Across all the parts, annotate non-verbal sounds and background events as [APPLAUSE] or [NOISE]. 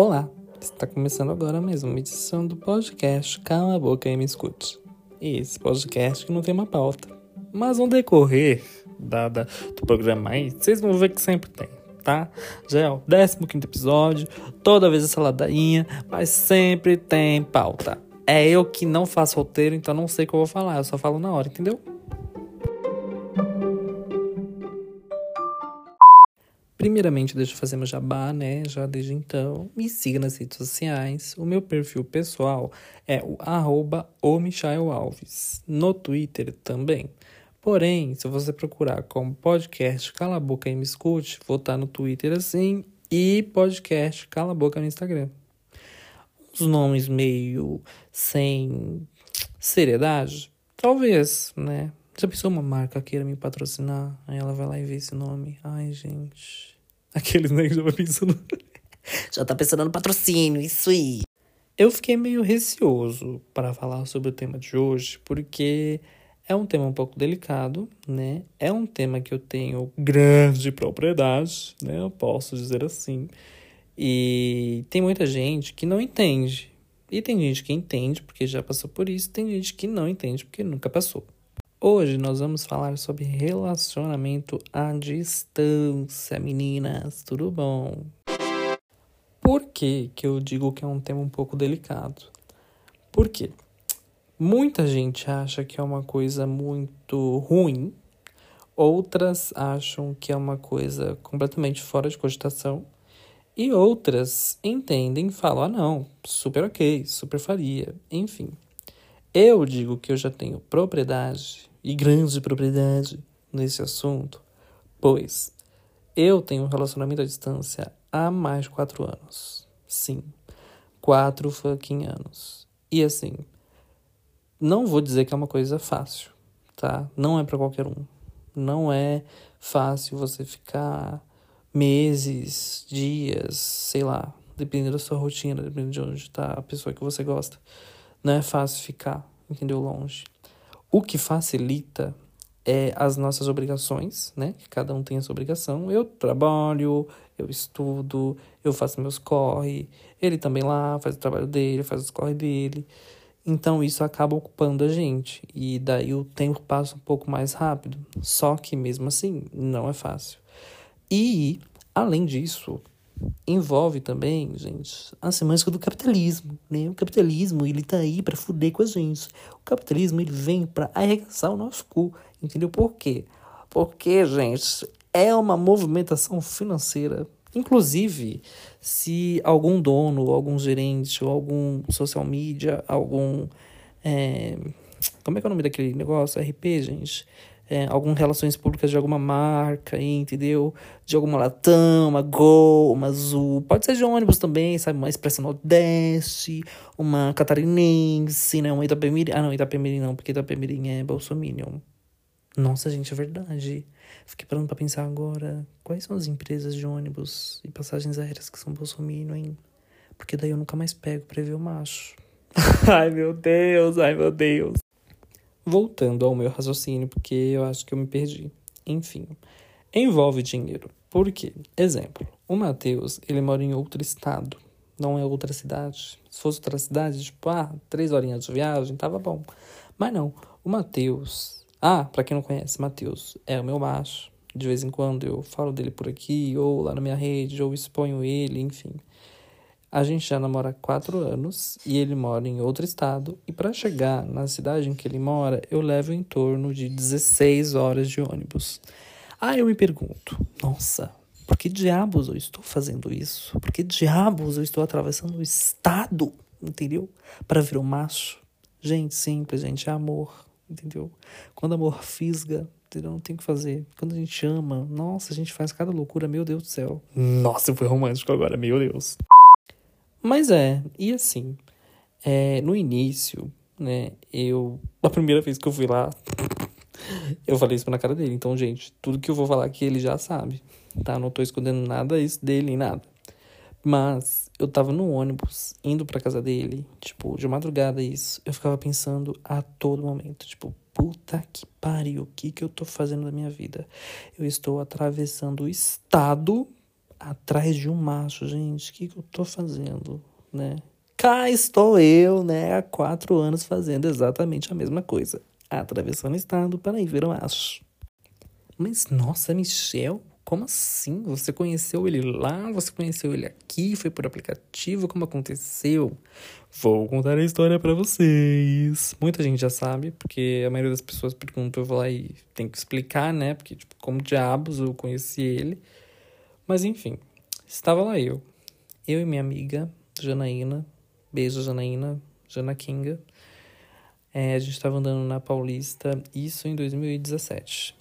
Olá, está começando agora mais uma edição do podcast Cala a Boca e Me Escute. Esse podcast que não tem uma pauta, mas no decorrer da, da, do programa aí, vocês vão ver que sempre tem, tá? Já é o 15 episódio, toda vez essa ladainha, mas sempre tem pauta. É eu que não faço roteiro, então não sei o que eu vou falar, eu só falo na hora, entendeu? Primeiramente, deixa eu fazer meu jabá, né? Já desde então. Me siga nas redes sociais. O meu perfil pessoal é o arroba o Michael Alves. No Twitter também. Porém, se você procurar como podcast Cala a Boca e Me Escute, vou estar no Twitter assim e podcast Cala a Boca no Instagram. Uns nomes meio sem seriedade? Talvez, né? Já pensou uma marca queira me patrocinar? Aí ela vai lá e vê esse nome. Ai, gente. Aqueles, né, que já vai pensando. [LAUGHS] já tá pensando no patrocínio, isso aí. Eu fiquei meio receoso para falar sobre o tema de hoje, porque é um tema um pouco delicado, né? É um tema que eu tenho grande propriedade, né? Eu posso dizer assim. E tem muita gente que não entende. E tem gente que entende porque já passou por isso, tem gente que não entende porque nunca passou. Hoje nós vamos falar sobre relacionamento à distância, meninas, tudo bom? Por que, que eu digo que é um tema um pouco delicado? Porque muita gente acha que é uma coisa muito ruim, outras acham que é uma coisa completamente fora de cogitação, e outras entendem e falam: ah, não, super ok, super faria, enfim. Eu digo que eu já tenho propriedade e grande propriedade nesse assunto, pois eu tenho um relacionamento à distância há mais de quatro anos. Sim, quatro fucking anos. E assim, não vou dizer que é uma coisa fácil, tá? Não é para qualquer um. Não é fácil você ficar meses, dias, sei lá, dependendo da sua rotina, dependendo de onde está a pessoa que você gosta. Não é fácil ficar, entendeu? Longe. O que facilita é as nossas obrigações, né? Que cada um tem a sua obrigação. Eu trabalho, eu estudo, eu faço meus corre, ele também lá faz o trabalho dele, faz os corre dele. Então isso acaba ocupando a gente e daí o tempo passa um pouco mais rápido. Só que mesmo assim não é fácil. E além disso, envolve também, gente, a semântica do capitalismo, né? O capitalismo, ele tá aí para fuder com a gente. O capitalismo, ele vem para arregaçar o nosso cu, entendeu? Por quê? Porque, gente, é uma movimentação financeira. Inclusive, se algum dono, algum gerente, ou algum social media, algum... É... Como é que é o nome daquele negócio? RP, gente? É, algumas relações públicas de alguma marca, entendeu? De alguma Latam, uma Gol, uma Azul. Pode ser de ônibus também, sabe? Uma Expressa Nordeste, uma Catarinense, né? Uma Itapemirim. Ah, não, Itapemirim não, porque Itapemirim é Bolsominion. Nossa, gente, é verdade. Fiquei parando pra pensar agora. Quais são as empresas de ônibus e passagens aéreas que são Bolsominion, hein? Porque daí eu nunca mais pego pra ver o macho. [LAUGHS] ai, meu Deus, ai, meu Deus. Voltando ao meu raciocínio, porque eu acho que eu me perdi. Enfim, envolve dinheiro. Por quê? Exemplo, o Matheus, ele mora em outro estado, não é outra cidade. Se fosse outra cidade, tipo, ah, três horinhas de viagem, tava bom. Mas não, o Matheus... Ah, para quem não conhece, Matheus é o meu macho. De vez em quando eu falo dele por aqui, ou lá na minha rede, ou exponho ele, enfim. A gente já namora há quatro anos e ele mora em outro estado. E para chegar na cidade em que ele mora, eu levo em torno de 16 horas de ônibus. Aí eu me pergunto: nossa, por que diabos eu estou fazendo isso? Por que diabos eu estou atravessando o estado, entendeu? Para ver o macho? Gente, simples, gente, é amor, entendeu? Quando amor fisga, entendeu? Não tem o que fazer. Quando a gente ama, nossa, a gente faz cada loucura, meu Deus do céu. Nossa, eu fui romântico agora, meu Deus. Mas é, e assim, é, no início, né, eu. A primeira vez que eu fui lá, eu falei isso na cara dele. Então, gente, tudo que eu vou falar aqui ele já sabe, tá? Não tô escondendo nada isso dele, nada. Mas eu tava no ônibus, indo pra casa dele, tipo, de madrugada isso. Eu ficava pensando a todo momento, tipo, puta que pariu, o que que eu tô fazendo da minha vida? Eu estou atravessando o estado atrás de um macho, gente. O que, que eu tô fazendo, né? Cá estou eu, né, há quatro anos fazendo exatamente a mesma coisa. Atravessando o estado para ir ver o macho. Mas, nossa, Michel, como assim? Você conheceu ele lá? Você conheceu ele aqui? Foi por aplicativo? Como aconteceu? Vou contar a história para vocês. Muita gente já sabe, porque a maioria das pessoas pergunta, eu vou lá e tenho que explicar, né? Porque, tipo, como diabos eu conheci ele. Mas, enfim, estava lá eu. Eu e minha amiga, Janaína. Beijo, Janaína. Jana Kinga. É, a gente estava andando na Paulista, isso em 2017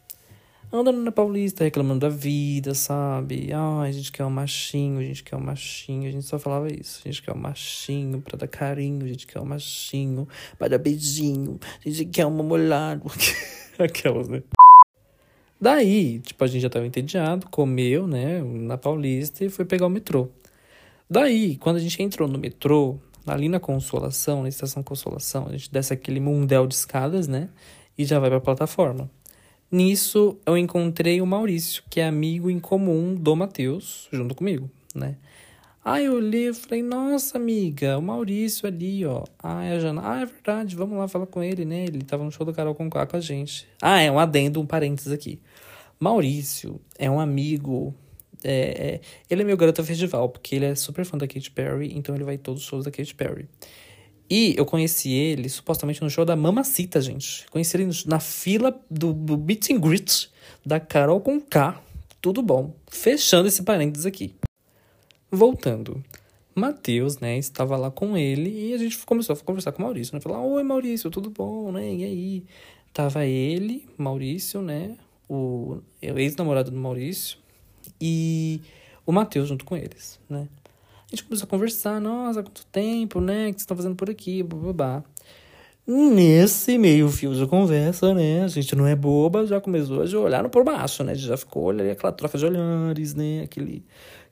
andando na Paulista reclamando da vida, sabe? Ai, a gente quer um machinho, a gente quer um machinho. A gente só falava isso. A gente quer um machinho pra dar carinho, a gente quer um machinho pra dar beijinho, a gente quer um molhado. [LAUGHS] Aquelas, né? Daí, tipo, a gente já tava entediado, comeu, né, na Paulista e foi pegar o metrô. Daí, quando a gente entrou no metrô, ali na Consolação, na estação Consolação, a gente desce aquele mundel de escadas, né, e já vai pra plataforma. Nisso, eu encontrei o Maurício, que é amigo em comum do Matheus, junto comigo, né? Aí eu olhei e falei, nossa amiga, o Maurício ali, ó. Ah, é a Jana. Ah, é verdade, vamos lá falar com ele, né? Ele tava no show do Carol Conká com a gente. Ah, é um adendo, um parênteses aqui. Maurício é um amigo. É, é, ele é meu garoto festival, porque ele é super fã da Katy Perry, então ele vai todos os shows da Katy Perry. E eu conheci ele supostamente no show da Mamacita, gente. Conheci ele na fila do, do Beat and Grit da Carol com K. Tudo bom. Fechando esse parênteses aqui. Voltando. Matheus, né, estava lá com ele e a gente começou a conversar com o Maurício, né? Falar, oi Maurício, tudo bom, né? E aí? Tava ele, Maurício, né? O ex-namorado do Maurício e o Matheus junto com eles, né? A gente começou a conversar, nossa, quanto tempo, né? O que vocês estão fazendo por aqui? Babá. Nesse meio fio de conversa, né? A gente não é boba, já começou a olhar no por baixo, né? Já ficou olhando aquela troca de olhares, né? Aquele,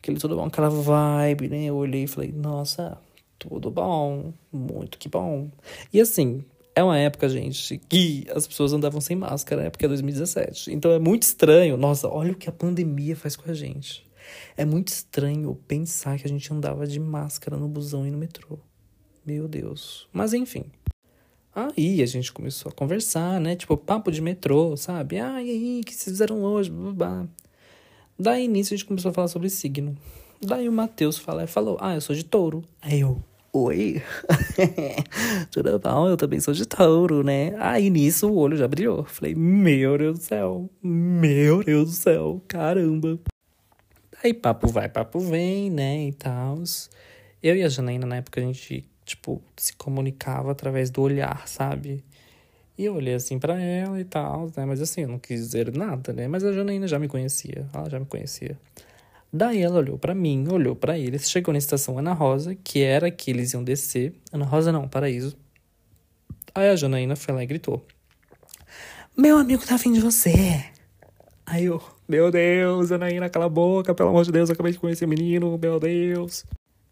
aquele tudo bom, aquela vibe, né? Eu olhei e falei, nossa, tudo bom, muito que bom. E assim, é uma época, gente, que as pessoas andavam sem máscara, né? Porque é 2017. Então é muito estranho. Nossa, olha o que a pandemia faz com a gente. É muito estranho pensar que a gente andava de máscara no busão e no metrô. Meu Deus. Mas enfim. Aí a gente começou a conversar, né? Tipo, papo de metrô, sabe? Ah, e aí, o que vocês fizeram hoje? Babá. Daí nisso a gente começou a falar sobre signo. Daí o Matheus fala, falou, ah, eu sou de touro. Aí eu, oi? [LAUGHS] Tudo bom? Eu também sou de touro, né? Aí nisso o olho já brilhou. Falei, meu Deus do céu, meu Deus do céu, caramba. Aí papo vai, papo vem, né, e tal. Eu e a Janaína, na época, a gente, tipo, se comunicava através do olhar, sabe? E eu olhei assim para ela e tal, né? Mas assim, eu não quis dizer nada, né? Mas a Janaína já me conhecia, ela já me conhecia. Daí ela olhou para mim, olhou para eles, chegou na estação Ana Rosa, que era que eles iam descer. Ana Rosa não, Paraíso. Aí a Janaína foi lá e gritou: Meu amigo tá afim de você. Aí eu, meu Deus, Anaína, cala a boca, pelo amor de Deus, eu acabei de conhecer o menino, meu Deus.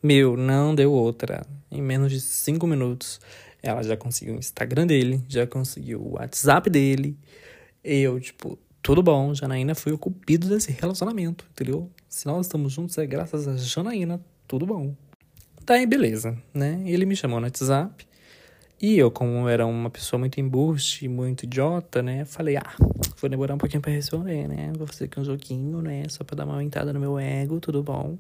Meu, não deu outra. Em menos de cinco minutos, ela já conseguiu o Instagram dele, já conseguiu o WhatsApp dele. Eu, tipo, tudo bom, Janaína foi o cupido desse relacionamento, entendeu? Se nós estamos juntos é graças a Janaína, tudo bom. Daí, beleza, né? Ele me chamou no WhatsApp. E eu, como era uma pessoa muito embuste, muito idiota, né? Falei, ah, vou demorar um pouquinho pra responder, né? Vou fazer aqui um joguinho, né? Só pra dar uma aumentada no meu ego, tudo bom.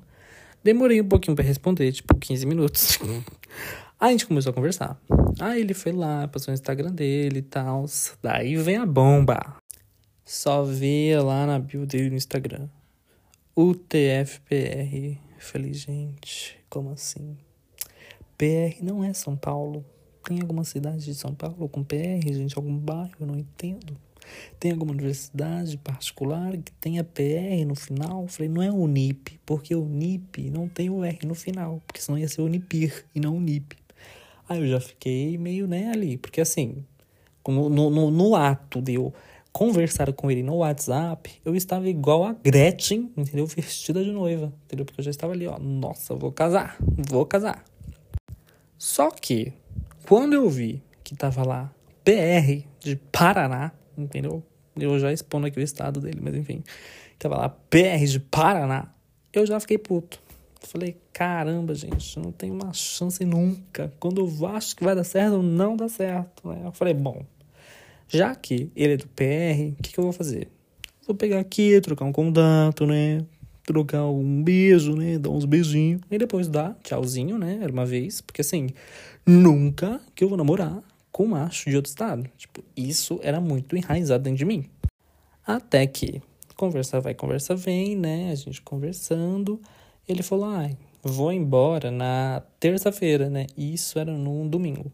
Demorei um pouquinho para responder, tipo 15 minutos. [LAUGHS] Aí a gente começou a conversar. Aí ele foi lá, passou no Instagram dele e tal. Daí vem a bomba. Só vê lá na bio dele no Instagram. UTFPR. Falei, gente, como assim? PR não é São Paulo. Tem alguma cidade de São Paulo com PR, gente? Algum bairro? Eu não entendo. Tem alguma universidade particular que tenha PR no final? falei, não é Unip, porque o Unip não tem o R no final, porque senão ia ser Unipir e não Unip. Aí eu já fiquei meio, né, ali, porque assim, no, no, no ato de eu conversar com ele no WhatsApp, eu estava igual a Gretchen, entendeu? Vestida de noiva, entendeu? Porque eu já estava ali, ó, nossa, vou casar, vou casar. Só que, quando eu vi que tava lá PR de Paraná, entendeu? Eu já expondo aqui o estado dele, mas enfim. Tava lá, PR de Paraná. Eu já fiquei puto. Falei, caramba, gente, não tem uma chance nunca. Quando eu acho que vai dar certo, não dá certo. Né? Eu falei, bom, já que ele é do PR, o que, que eu vou fazer? Vou pegar aqui, trocar um contato, né? Trocar um beijo, né? Dar uns beijinhos. E depois dar tchauzinho, né? Era uma vez. Porque assim, nunca que eu vou namorar com um macho de outro estado. Tipo, isso era muito enraizado dentro de mim. Até que conversa vai, conversa vem, né? A gente conversando. Ele falou, ai, vou embora na terça-feira, né? Isso era num domingo.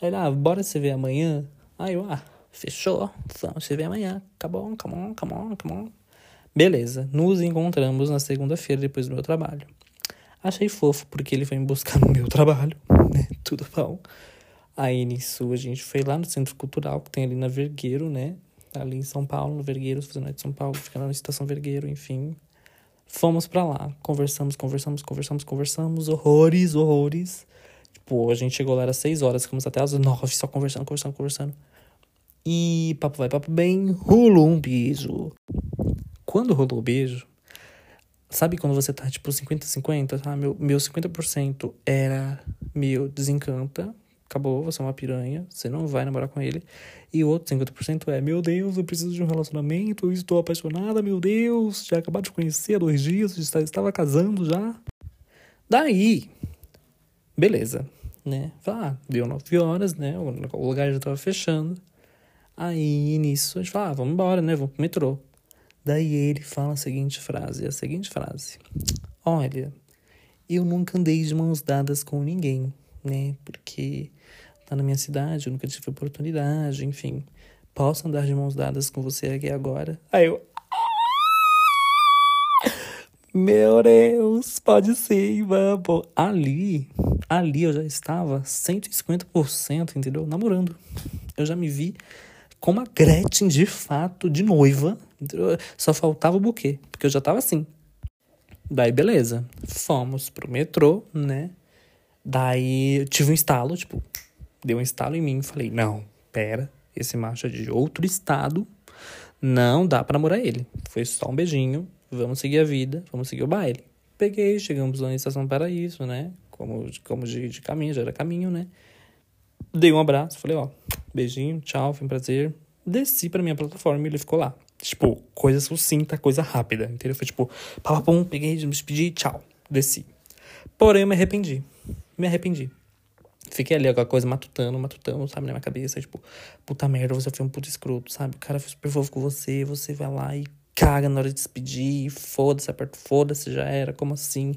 Aí ele, ah, bora se ver amanhã? Aí eu, ah, Fechou? Vamos se ver amanhã. Come on, come on, come on, come on. Beleza, nos encontramos na segunda-feira depois do meu trabalho. Achei fofo porque ele foi me buscar no meu trabalho, [LAUGHS] né? Tudo bom. Aí nisso a gente foi lá no Centro Cultural que tem ali na Vergueiro, né? Ali em São Paulo, no Vergueiro, fazendo de São Paulo, ficando na Estação Vergueiro, enfim. Fomos para lá, conversamos, conversamos, conversamos, conversamos, horrores, horrores. Tipo, a gente chegou lá, era seis horas, ficamos até às nove só conversando, conversando, conversando. E papo vai, papo bem, rolou um beijo. Quando rolou o beijo, sabe quando você tá tipo 50-50? Tá? Meu, meu 50% era meu desencanta, acabou, você é uma piranha, você não vai namorar com ele. E o outro 50% é, meu Deus, eu preciso de um relacionamento, eu estou apaixonada, meu Deus, já acabado de conhecer há dois dias, já estava casando já. Daí, beleza, né? Ah, deu nove horas, né? O lugar já estava fechando. Aí nisso a gente fala, ah, vamos embora, né? Vamos pro metrô. Daí ele fala a seguinte frase, a seguinte frase. Olha, eu nunca andei de mãos dadas com ninguém, né? Porque tá na minha cidade, eu nunca tive oportunidade, enfim. Posso andar de mãos dadas com você aqui agora? Aí eu. Meu Deus, pode ser, vamos. Ali, ali eu já estava 150%, entendeu? Namorando. Eu já me vi como a Gretchen, de fato, de noiva. Só faltava o buquê, porque eu já tava assim. Daí, beleza. Fomos pro metrô, né? Daí eu tive um estalo, tipo, deu um estalo em mim e falei: não, pera, esse macho é de outro estado, não dá pra namorar ele. Foi só um beijinho, vamos seguir a vida, vamos seguir o baile. Peguei, chegamos lá na Estação Paraíso, né? Como, como de, de caminho, já era caminho, né? Dei um abraço, falei, ó, beijinho, tchau, foi um prazer. Desci pra minha plataforma e ele ficou lá. Tipo, coisa sucinta, coisa rápida, entendeu? Foi tipo, papapum, peguei, me despedi, tchau, desci. Porém, eu me arrependi. Me arrependi. Fiquei ali com a coisa matutando, matutando, sabe, na minha cabeça. Tipo, puta merda, você foi um puto escroto, sabe? O cara foi super fofo com você, você vai lá e caga na hora de despedir, foda-se, aperta, foda-se, já era, como assim?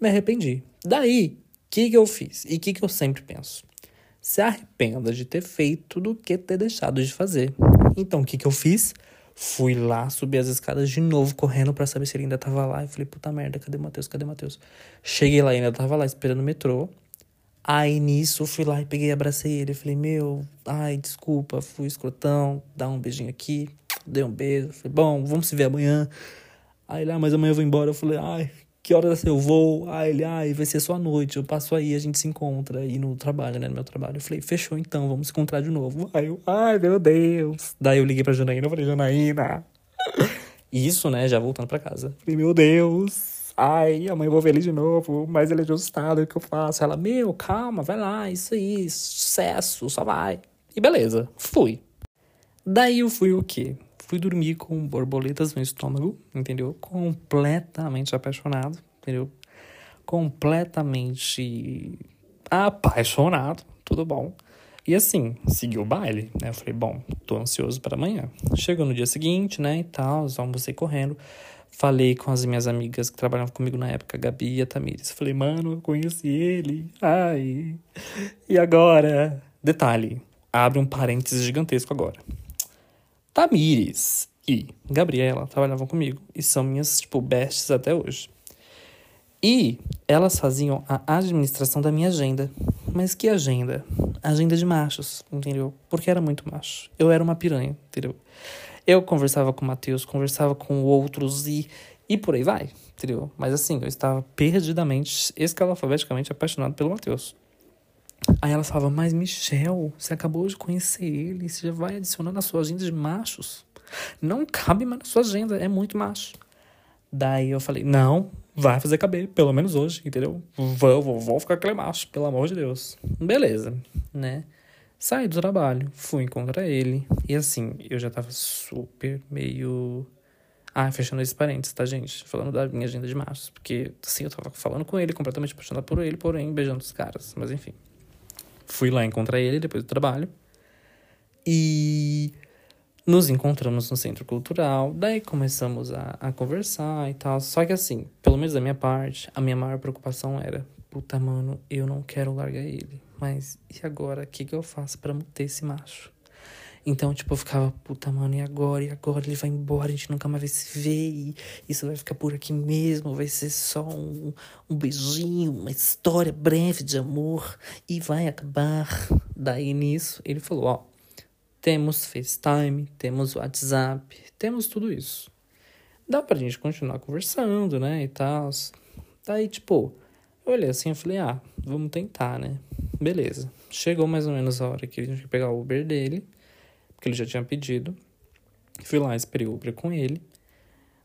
Me arrependi. Daí, o que que eu fiz? E o que que eu sempre penso? se arrependa de ter feito do que ter deixado de fazer. Então, o que, que eu fiz? Fui lá, subi as escadas de novo, correndo para saber se ele ainda tava lá. E falei, puta merda, cadê o Matheus? Cadê o Matheus? Cheguei lá, ainda tava lá esperando o metrô. Aí nisso, fui lá e peguei abracei ele. Falei, meu, ai, desculpa, fui escrotão, dá um beijinho aqui. Dei um beijo. Falei, bom, vamos se ver amanhã. Aí lá, ah, mas amanhã eu vou embora. Eu falei, ai, que horas eu vou? Ah, ele, ai, vai ser só a noite, eu passo aí, a gente se encontra aí no trabalho, né, no meu trabalho. Eu falei, fechou então, vamos se encontrar de novo. Aí eu, ai, meu Deus. Daí eu liguei pra Janaína, eu falei, Janaína. [LAUGHS] Isso, né, já voltando pra casa. Falei, meu Deus. Ai, vou ver ele de novo, mas ele é ajustado, o que eu faço? Ela, meu, calma, vai lá, isso aí, sucesso, só vai. E beleza, fui. Daí eu fui o quê? fui dormir com borboletas no estômago, entendeu? Completamente apaixonado, entendeu? Completamente apaixonado, tudo bom. E assim, segui o baile, né? Eu falei, bom, tô ansioso para amanhã. Chegou no dia seguinte, né, e tal, almocei correndo. Falei com as minhas amigas que trabalhavam comigo na época, a Gabi e a Tamires. Falei, mano, eu conheci ele. Ai. E agora? Detalhe, abre um parênteses gigantesco agora. Tamires e Gabriela trabalhavam comigo e são minhas, tipo, bestes até hoje. E elas faziam a administração da minha agenda. Mas que agenda? Agenda de machos, entendeu? Porque era muito macho. Eu era uma piranha, entendeu? Eu conversava com o Matheus, conversava com outros e, e por aí vai, entendeu? Mas assim, eu estava perdidamente, escalafalbeticamente apaixonado pelo Matheus. Aí ela falava, mas Michel, você acabou de conhecer ele, você já vai adicionando na sua agenda de machos. Não cabe mais na sua agenda, é muito macho. Daí eu falei, não, vai fazer caber, pelo menos hoje, entendeu? Vou, vou, vou ficar aquele macho, pelo amor de Deus. Beleza, né? Saí do trabalho, fui encontrar ele. E assim, eu já tava super meio. Ah, fechando esse parênteses, tá, gente? Falando da minha agenda de março. Porque, assim, eu tava falando com ele, completamente apaixonado por ele, porém, beijando os caras. Mas enfim. Fui lá encontrar ele depois do trabalho. E nos encontramos no centro cultural, daí começamos a, a conversar e tal. Só que assim, pelo menos da minha parte, a minha maior preocupação era: puta, mano, eu não quero largar ele. Mas e agora? O que, que eu faço para manter esse macho? Então, tipo, eu ficava, puta, mano, e agora? E agora ele vai embora, a gente nunca mais vai se ver, isso vai ficar por aqui mesmo, vai ser só um, um beijinho, uma história breve de amor, e vai acabar. Daí nisso, ele falou: ó, temos FaceTime, temos WhatsApp, temos tudo isso. Dá pra gente continuar conversando, né, e tal. Daí, tipo, olhei assim e falei, ah, vamos tentar, né? Beleza. Chegou mais ou menos a hora que a gente ia pegar o Uber dele, porque ele já tinha pedido. Fui lá, esperei o Uber com ele.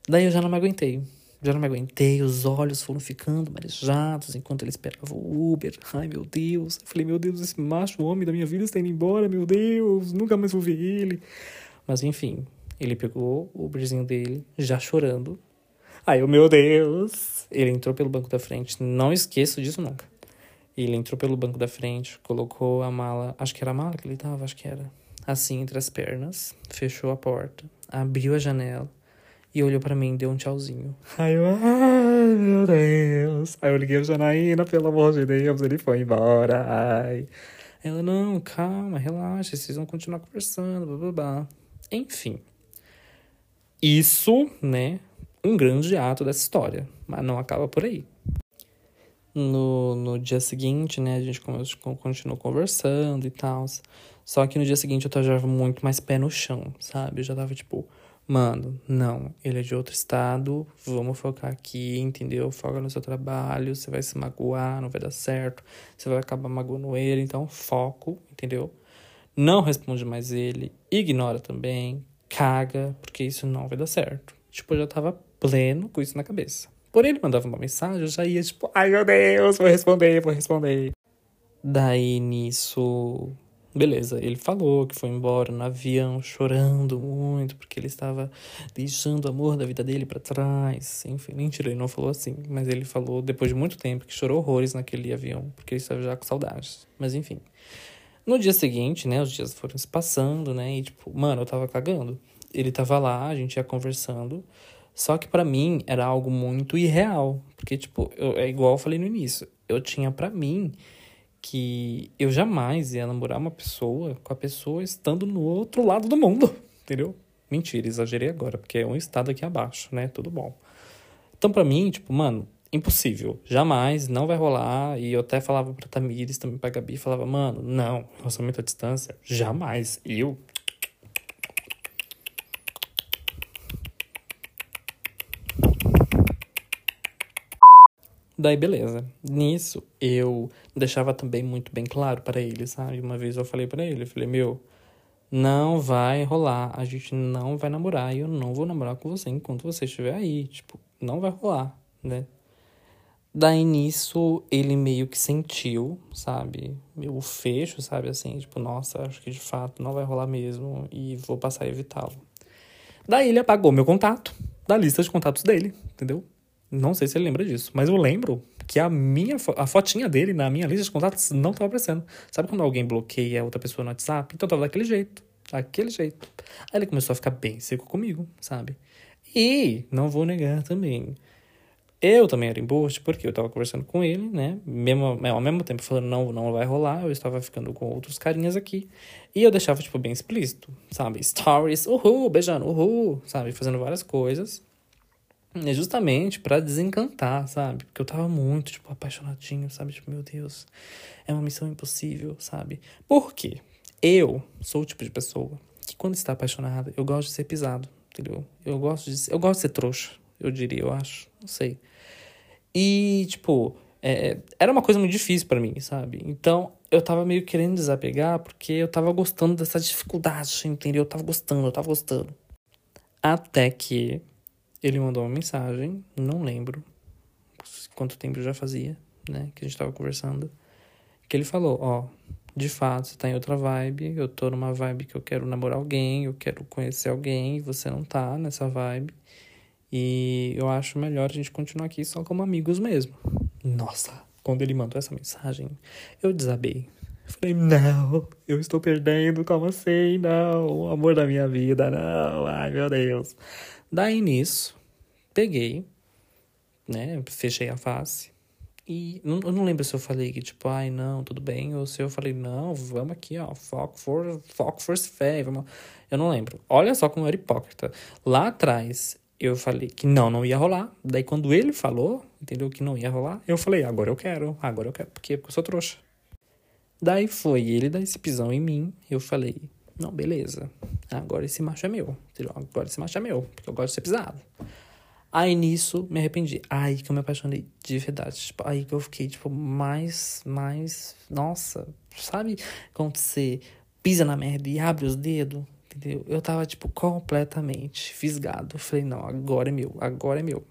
Daí eu já não me aguentei. Já não me aguentei, os olhos foram ficando marejados enquanto ele esperava o Uber. Ai, meu Deus. Eu falei, meu Deus, esse macho homem da minha vida está indo embora, meu Deus, nunca mais vou ver ele. Mas enfim, ele pegou o Uberzinho dele, já chorando. Ai, o meu Deus. Ele entrou pelo banco da frente, não esqueço disso nunca. Ele entrou pelo banco da frente, colocou a mala, acho que era a mala que ele tava, acho que era, assim entre as pernas, fechou a porta, abriu a janela e olhou para mim e deu um tchauzinho. Aí eu, ai meu Deus. Aí eu liguei a Janaína, pelo amor de Deus, ele foi embora. Ai. Ela, não, calma, relaxa, vocês vão continuar conversando, blá blá blá. Enfim. Isso, né, um grande ato dessa história. Mas não acaba por aí. No, no dia seguinte, né, a gente continuou conversando e tal. Só que no dia seguinte eu já muito mais pé no chão, sabe? Eu já tava tipo, Mano, não, ele é de outro estado, vamos focar aqui, entendeu? Foca no seu trabalho, você vai se magoar, não vai dar certo, você vai acabar magoando ele, então foco, entendeu? Não responde mais ele, ignora também, caga, porque isso não vai dar certo. Tipo, eu já tava pleno com isso na cabeça. Porém, ele mandava uma mensagem, eu já ia tipo, ai meu Deus, vou responder, vou responder. Daí nisso, Beleza, ele falou que foi embora no avião chorando muito porque ele estava deixando o amor da vida dele para trás. Enfim, mentira, ele não falou assim, mas ele falou depois de muito tempo que chorou horrores naquele avião porque ele estava já com saudades. Mas enfim. No dia seguinte, né, os dias foram se passando, né, e tipo, mano, eu tava cagando. Ele tava lá, a gente ia conversando, só que para mim era algo muito irreal, porque tipo, eu, é igual eu falei no início, eu tinha para mim que eu jamais ia namorar uma pessoa com a pessoa estando no outro lado do mundo, [LAUGHS] entendeu? Mentira, exagerei agora, porque é um estado aqui abaixo, né? Tudo bom. Então, para mim, tipo, mano, impossível. Jamais, não vai rolar. E eu até falava pra Tamires, também pra Gabi, falava, mano, não, relacionamento à distância, jamais. Eu, Daí, beleza. Nisso, eu deixava também muito bem claro para ele, sabe? Uma vez eu falei para ele, eu falei, meu, não vai rolar, a gente não vai namorar e eu não vou namorar com você enquanto você estiver aí. Tipo, não vai rolar, né? Daí nisso, ele meio que sentiu, sabe? O fecho, sabe? Assim, tipo, nossa, acho que de fato não vai rolar mesmo e vou passar a evitá-lo. Daí ele apagou meu contato da lista de contatos dele, entendeu? Não sei se ele lembra disso, mas eu lembro que a minha a fotinha dele na minha lista de contatos não estava aparecendo. Sabe quando alguém bloqueia outra pessoa no WhatsApp? Então tava daquele jeito, daquele jeito. Aí ele começou a ficar bem seco comigo, sabe? E não vou negar também. Eu também era embuste, porque eu tava conversando com ele, né? Mesmo, ao mesmo tempo falando, não, não vai rolar, eu estava ficando com outros carinhas aqui. E eu deixava, tipo, bem explícito, sabe? Stories, uhul, beijando, uhul, sabe? Fazendo várias coisas. É justamente para desencantar, sabe? Porque eu tava muito, tipo, apaixonadinho, sabe? Tipo, meu Deus, é uma missão impossível, sabe? Por quê? Eu sou o tipo de pessoa que quando está apaixonada, eu gosto de ser pisado, entendeu? Eu gosto de, eu gosto de ser trouxa, eu diria, eu acho, não sei. E, tipo, é, era uma coisa muito difícil para mim, sabe? Então, eu tava meio querendo desapegar porque eu tava gostando dessa dificuldade, entendeu? Eu tava gostando, eu tava gostando. Até que ele mandou uma mensagem, não lembro. quanto tempo já fazia, né? Que a gente tava conversando. Que ele falou, ó, de fato, você tá em outra vibe, eu tô numa vibe que eu quero namorar alguém, eu quero conhecer alguém, e você não tá nessa vibe. E eu acho melhor a gente continuar aqui só como amigos mesmo. Nossa, quando ele mandou essa mensagem, eu desabei. Falei, não, eu estou perdendo, como assim? Não, o amor da minha vida, não, ai meu Deus. Daí nisso, peguei, né, fechei a face. E não, eu não lembro se eu falei que, tipo, ai, não, tudo bem, ou se eu falei, não, vamos aqui, ó, foco, for, foco, força fé, vamos. Eu não lembro. Olha só como eu era hipócrita. Lá atrás, eu falei que não, não ia rolar. Daí, quando ele falou, entendeu, que não ia rolar, eu falei, agora eu quero, agora eu quero. Por quê? Porque eu sou trouxa. Daí foi ele dar esse pisão em mim, eu falei, não, beleza, agora esse macho é meu? Agora esse macho é meu, porque eu gosto de ser pisado. Aí nisso, me arrependi. Aí que eu me apaixonei de verdade. Tipo, aí que eu fiquei, tipo, mais, mais. Nossa, sabe quando você pisa na merda e abre os dedos? Entendeu? Eu tava, tipo, completamente fisgado. Falei, não, agora é meu, agora é meu.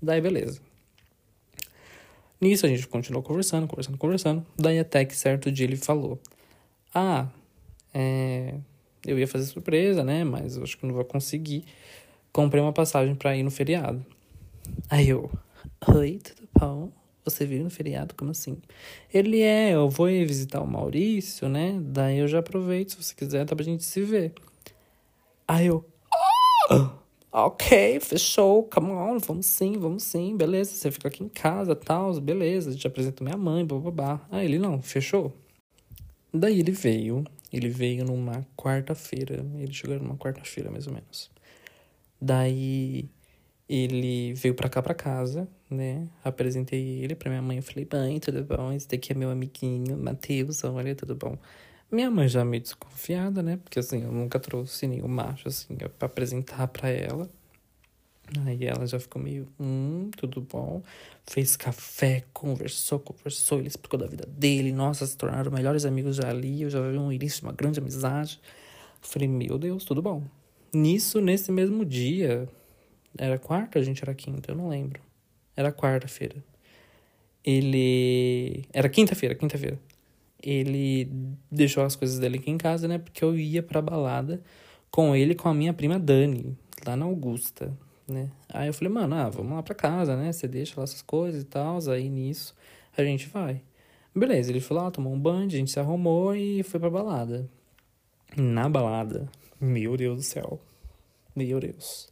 Daí, beleza. Nisso a gente continuou conversando, conversando, conversando. Daí até que certo dia ele falou: Ah, é, eu ia fazer surpresa, né? Mas eu acho que não vou conseguir. Comprei uma passagem para ir no feriado. Aí eu, oi, tudo bom? Você viu no feriado? Como assim? Ele é, eu vou ir visitar o Maurício, né? Daí eu já aproveito, se você quiser, dá pra gente se ver. Aí eu, oh! Ok, fechou, come on, vamos sim, vamos sim, beleza, você fica aqui em casa, tal, beleza, te apresento minha mãe, bababá. Ah, ele não, fechou. Daí ele veio, ele veio numa quarta-feira, ele chegou numa quarta-feira mais ou menos. Daí ele veio pra cá pra casa, né, apresentei ele pra minha mãe, eu falei, mãe, tudo bom, esse daqui é meu amiguinho, Matheus, olha, tudo bom. Minha mãe já meio desconfiada, né? Porque assim, eu nunca trouxe nenhum macho assim pra apresentar pra ela. Aí ela já ficou meio, hum, tudo bom. Fez café, conversou, conversou, ele explicou da vida dele. Nossa, se tornaram melhores amigos já ali. Eu já vi um início de uma grande amizade. Falei, meu Deus, tudo bom. Nisso, nesse mesmo dia, era quarta, a gente era quinta, eu não lembro. Era quarta-feira. Ele. Era quinta-feira, quinta-feira ele deixou as coisas dele aqui em casa, né? Porque eu ia pra balada com ele com a minha prima Dani, lá na Augusta, né? Aí eu falei, mano, ah, vamos lá pra casa, né? Você deixa lá essas coisas e tal, aí nisso a gente vai. Beleza, ele foi lá, tomou um banho, a gente se arrumou e foi pra balada. Na balada, meu Deus do céu. Meu Deus.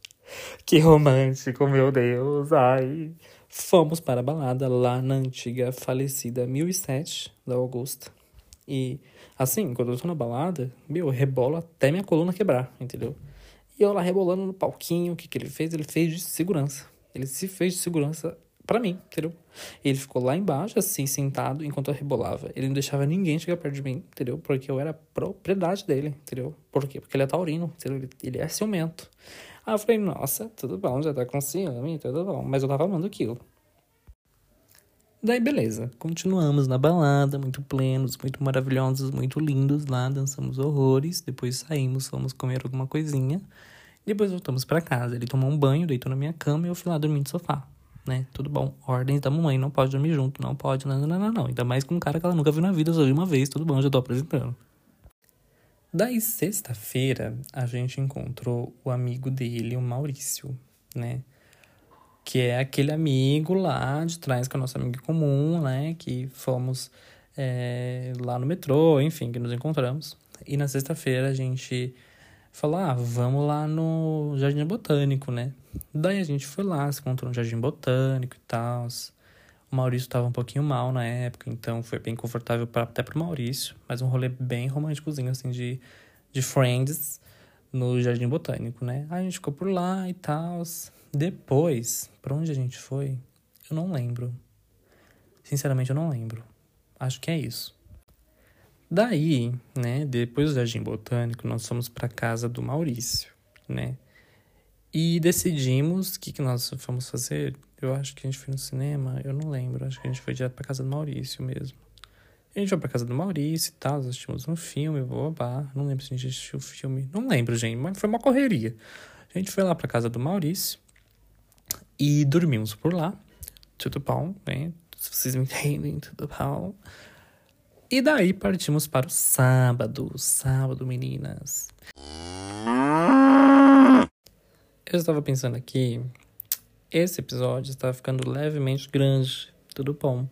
Que romântico, meu Deus. Ai. Fomos para a balada lá na antiga falecida 1007 da Augusta. E, assim, quando eu tô na balada, meu, rebola até minha coluna quebrar, entendeu? E eu lá rebolando no palquinho, o que que ele fez? Ele fez de segurança. Ele se fez de segurança para mim, entendeu? Ele ficou lá embaixo, assim, sentado, enquanto eu rebolava. Ele não deixava ninguém chegar perto de mim, entendeu? Porque eu era propriedade dele, entendeu? Por quê? Porque ele é taurino, entendeu? Ele, ele é ciumento. Aí eu falei, nossa, tudo bom, já tá com ciúme, tudo bom. Mas eu tava amando aquilo. Daí, beleza. Continuamos na balada, muito plenos, muito maravilhosos, muito lindos lá, dançamos horrores. Depois saímos, fomos comer alguma coisinha. Depois voltamos para casa. Ele tomou um banho, deitou na minha cama e eu fui lá dormir no sofá. Né? Tudo bom. Ordens da mamãe, não pode dormir junto, não pode, não, não, não, não. Ainda mais com um cara que ela nunca viu na vida, só vi uma vez, tudo bom, já tô apresentando. Daí, sexta-feira, a gente encontrou o amigo dele, o Maurício, né? Que é aquele amigo lá de trás, que é o nosso amigo comum, né? Que fomos é, lá no metrô, enfim, que nos encontramos. E na sexta-feira a gente falou, ah, vamos lá no Jardim Botânico, né? Daí a gente foi lá, se encontrou no Jardim Botânico e tal. O Maurício estava um pouquinho mal na época, então foi bem confortável pra, até pro Maurício, mas um rolê bem românticozinho, assim, de, de friends no Jardim Botânico, né? Aí a gente ficou por lá e tal. Depois, para onde a gente foi? Eu não lembro. Sinceramente, eu não lembro. Acho que é isso. Daí, né, depois do Jardim Botânico, nós fomos para casa do Maurício, né? E decidimos o que, que nós fomos fazer. Eu acho que a gente foi no cinema, eu não lembro. Acho que a gente foi direto pra casa do Maurício mesmo. A gente foi pra casa do Maurício e tal, assistimos um filme, babá. Não lembro se a gente assistiu o filme. Não lembro, gente, mas foi uma correria. A gente foi lá pra casa do Maurício. E dormimos por lá. tudo bom, né? Se vocês me entendem, tudo bom. E daí partimos para o sábado. Sábado, meninas. Eu estava pensando aqui, esse episódio está ficando levemente grande, tudo bom.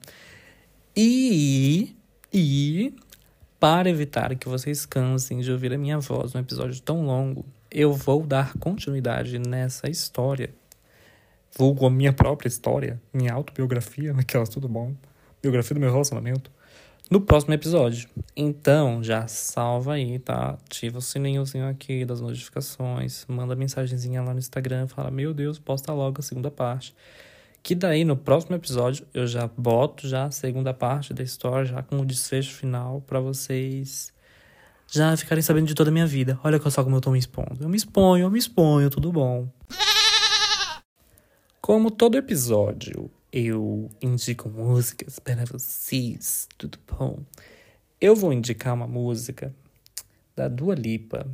E, e para evitar que vocês cansem de ouvir a minha voz num episódio tão longo, eu vou dar continuidade nessa história. Vulgo a minha própria história, minha autobiografia, [LAUGHS] naquelas tudo bom, biografia do meu relacionamento no próximo episódio. Então, já salva aí, tá? Ativa o sininhozinho aqui das notificações, manda mensagenzinha lá no Instagram, fala: "Meu Deus, posta logo a segunda parte". Que daí no próximo episódio eu já boto já a segunda parte da história, já com o desfecho final para vocês já ficarem sabendo de toda a minha vida. Olha só como eu tô me expondo. Eu me exponho, eu me exponho, tudo bom. Como todo episódio, eu indico músicas para vocês, tudo bom? Eu vou indicar uma música da Dua Lipa,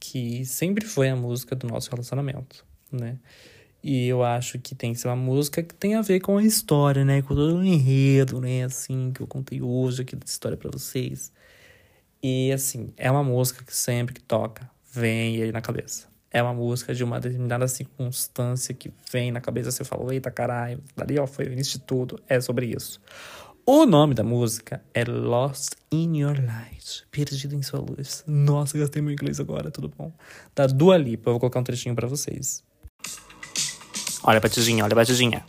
que sempre foi a música do nosso relacionamento, né? E eu acho que tem que ser uma música que tem a ver com a história, né? Com todo o enredo, né? Assim, que eu contei hoje aqui da história para vocês. E, assim, é uma música que sempre que toca, vem aí na cabeça é uma música de uma determinada circunstância que vem na cabeça, você fala, eita caralho, dali ó, foi o início de tudo, é sobre isso. O nome da música é Lost in Your Light, Perdido em Sua Luz. Nossa, gastei meu inglês agora, tudo bom? Da Dua Lipa, eu vou colocar um trechinho para vocês. Olha a batidinha, olha a batidinha.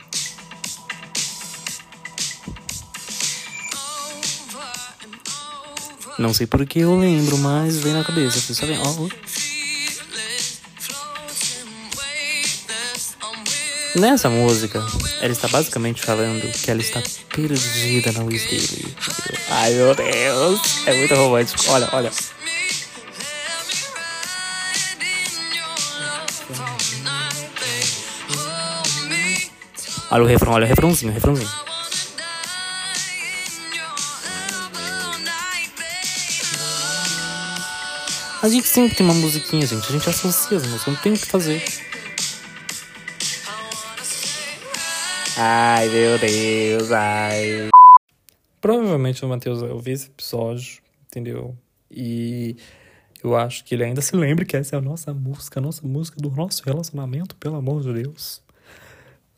Não sei por que eu lembro, mas vem na cabeça, vocês sabem? Ó, oh. Nessa música, ela está basicamente falando que ela está perdida na luz dele. Ai meu Deus, é muito romântico. Olha, olha. Olha o refrão, olha o refrãozinho, o refrãozinho. A gente sempre tem uma musiquinha, gente. A gente associa as músicas, não tem o que fazer. Ai, meu Deus, ai. Provavelmente o Matheus vai ouvir esse episódio, entendeu? E eu acho que ele ainda se lembre que essa é a nossa música, a nossa música do nosso relacionamento, pelo amor de Deus.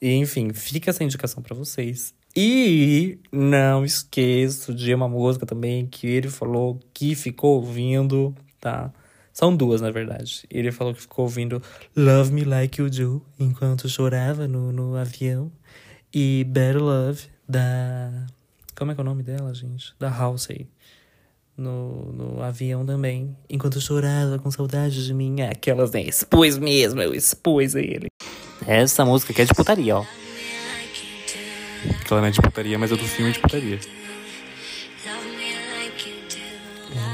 E, enfim, fica essa indicação para vocês. E não esqueço de uma música também que ele falou que ficou ouvindo, tá? São duas, na verdade. Ele falou que ficou ouvindo Love Me Like You Do enquanto chorava no, no avião. E Better Love, da. Como é que é o nome dela, gente? Da Halsey. No, no avião também. Enquanto eu chorava com saudade de mim. É, aquelas, né? Expus mesmo, eu expus ele. Essa música aqui é de putaria, ó. Aquela não é de putaria, mas é do filme de putaria.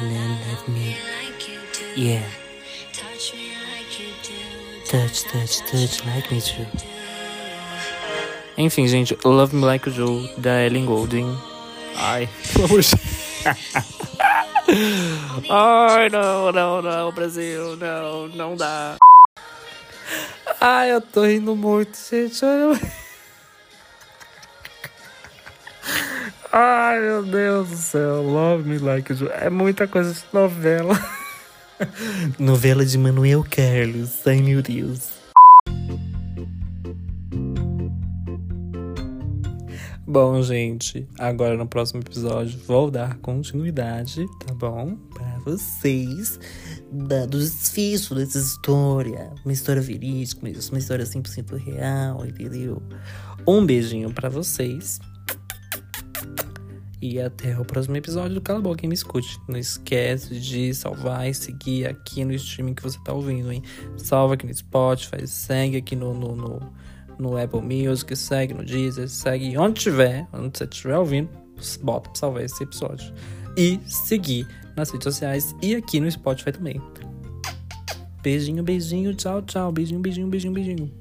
Love me. Yeah. Touch, touch, touch like me too. Enfim, gente, Love Me Like You Do, da Ellen Goulding. Ai, pelo amor de Ai, não, não, não, Brasil, não, não dá. Ai, eu tô rindo muito, gente, olha. [LAUGHS] Ai, meu Deus do céu, Love Me Like You. É muita coisa de novela. [LAUGHS] novela de Manuel Carlos, ai meu Deus. Bom, gente, agora no próximo episódio vou dar continuidade, tá bom? Para vocês, da, do desfecho dessa história. Uma história verídica, uma história 100% real, entendeu? Um beijinho para vocês. E até o próximo episódio do Cala Boca e Me Escute. Não esquece de salvar e seguir aqui no streaming que você tá ouvindo, hein? Salva aqui no Spotify, segue aqui no, no, no no Apple Music, segue no Deezer, segue onde tiver, onde você estiver ouvindo, bota pra salvar esse episódio. E seguir nas redes sociais e aqui no Spotify também. Beijinho, beijinho, tchau, tchau. Beijinho, beijinho, beijinho, beijinho.